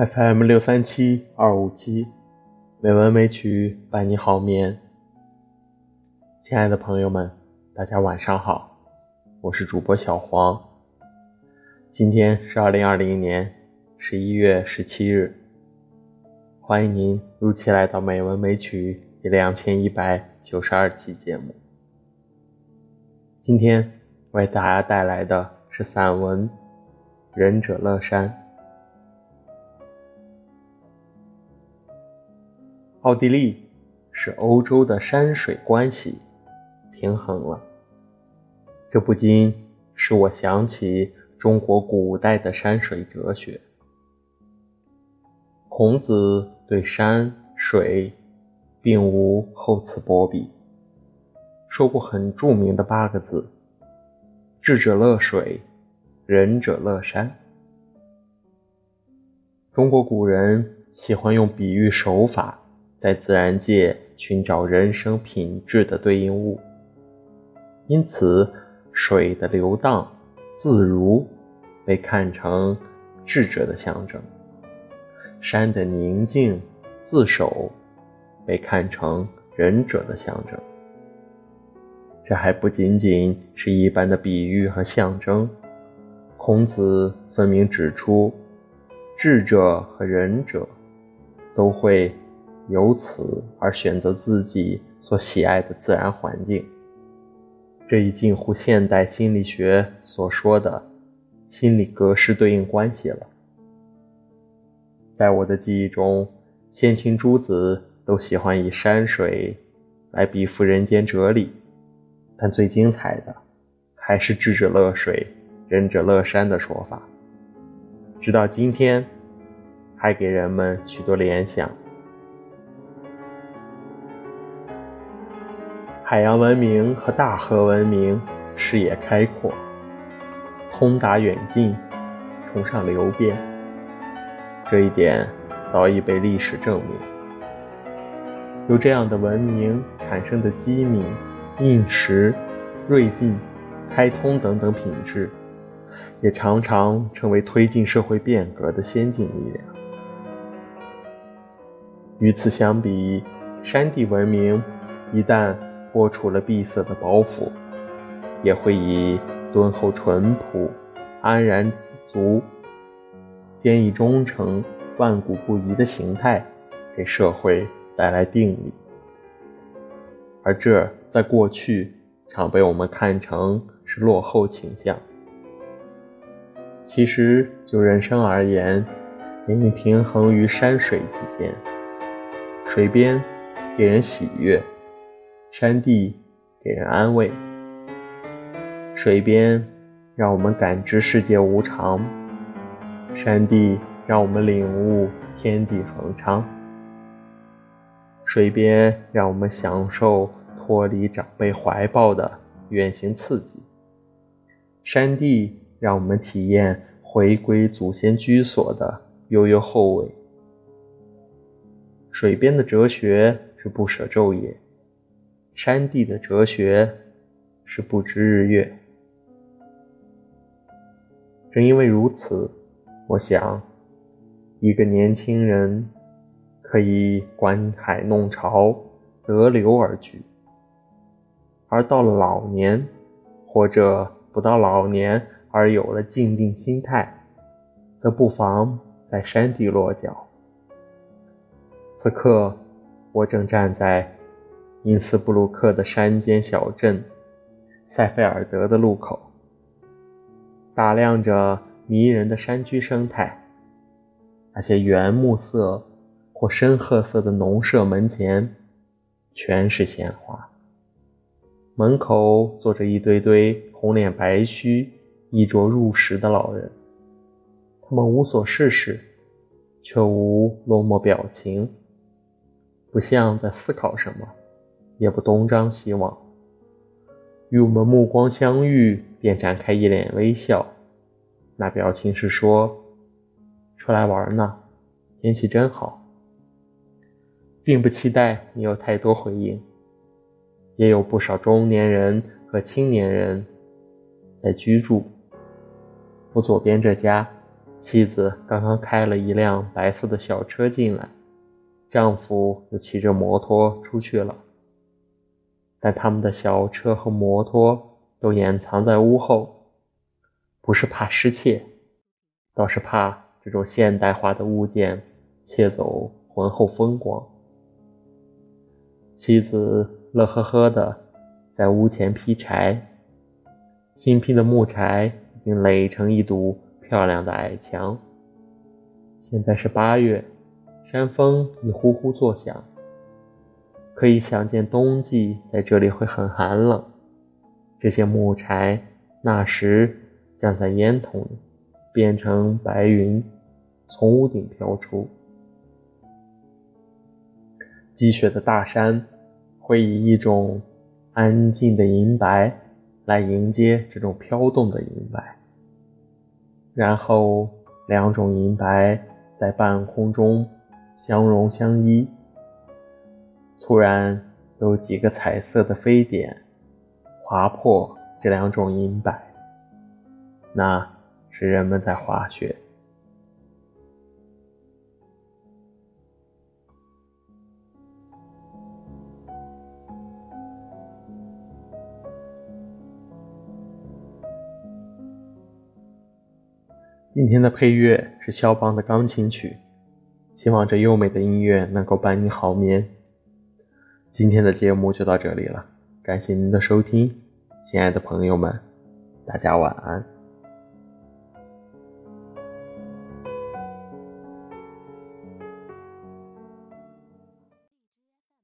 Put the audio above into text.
FM 六三七二五七，美文美曲伴你好眠。亲爱的朋友们，大家晚上好，我是主播小黄。今天是二零二零年十一月十七日，欢迎您如期来到美文美曲第两千一百九十二期节目。今天为大家带来的是散文《仁者乐山》。奥地利是欧洲的山水关系平衡了，这不禁使我想起中国古代的山水哲学。孔子对山水并无厚此薄彼，说过很著名的八个字：“智者乐水，仁者乐山。”中国古人喜欢用比喻手法。在自然界寻找人生品质的对应物，因此水的流荡自如被看成智者的象征，山的宁静自守被看成仁者的象征。这还不仅仅是一般的比喻和象征，孔子分明指出，智者和仁者都会。由此而选择自己所喜爱的自然环境，这一近乎现代心理学所说的心理格式对应关系了。在我的记忆中，先秦诸子都喜欢以山水来比附人间哲理，但最精彩的还是“智者乐水，仁者乐山”的说法，直到今天还给人们许多联想。海洋文明和大河文明视野开阔，通达远近，崇尚流变。这一点早已被历史证明。由这样的文明产生的机敏、应时、锐进、开通等等品质，也常常成为推进社会变革的先进力量。与此相比，山地文明一旦剥除了闭塞的包袱，也会以敦厚淳朴、安然自足、坚毅忠诚、万古不移的形态，给社会带来定力。而这在过去常被我们看成是落后倾向。其实就人生而言，也应平衡于山水之间。水边给人喜悦。山地给人安慰，水边让我们感知世界无常，山地让我们领悟天地恒昌。水边让我们享受脱离长辈怀抱的远行刺激，山地让我们体验回归祖先居所的悠悠后味。水边的哲学是不舍昼夜。山地的哲学是不知日月。正因为如此，我想，一个年轻人可以观海弄潮，择流而居；而到了老年，或者不到老年而有了静定心态，则不妨在山地落脚。此刻，我正站在。因斯布鲁克的山间小镇塞菲尔德的路口，打量着迷人的山居生态。那些原木色或深褐色的农舍门前，全是鲜花。门口坐着一堆堆红脸白须、衣着入时的老人，他们无所事事，却无落寞表情，不像在思考什么。也不东张西望，与我们目光相遇，便展开一脸微笑。那表情是说：“出来玩呢，天气真好。”并不期待你有太多回应。也有不少中年人和青年人在居住。我左边这家妻子刚刚开了一辆白色的小车进来，丈夫又骑着摩托出去了。但他们的小车和摩托都掩藏在屋后，不是怕失窃，倒是怕这种现代化的物件窃走浑厚风光。妻子乐呵呵的在屋前劈柴，新劈的木柴已经垒成一堵漂亮的矮墙。现在是八月，山风已呼呼作响。可以想见，冬季在这里会很寒冷。这些木柴那时将在烟筒里变成白云，从屋顶飘出。积雪的大山会以一种安静的银白来迎接这种飘动的银白，然后两种银白在半空中相融相依。突然有几个彩色的飞点划破这两种银白，那是人们在滑雪。今天的配乐是肖邦的钢琴曲，希望这优美的音乐能够伴你好眠。今天的节目就到这里了，感谢您的收听，亲爱的朋友们，大家晚安。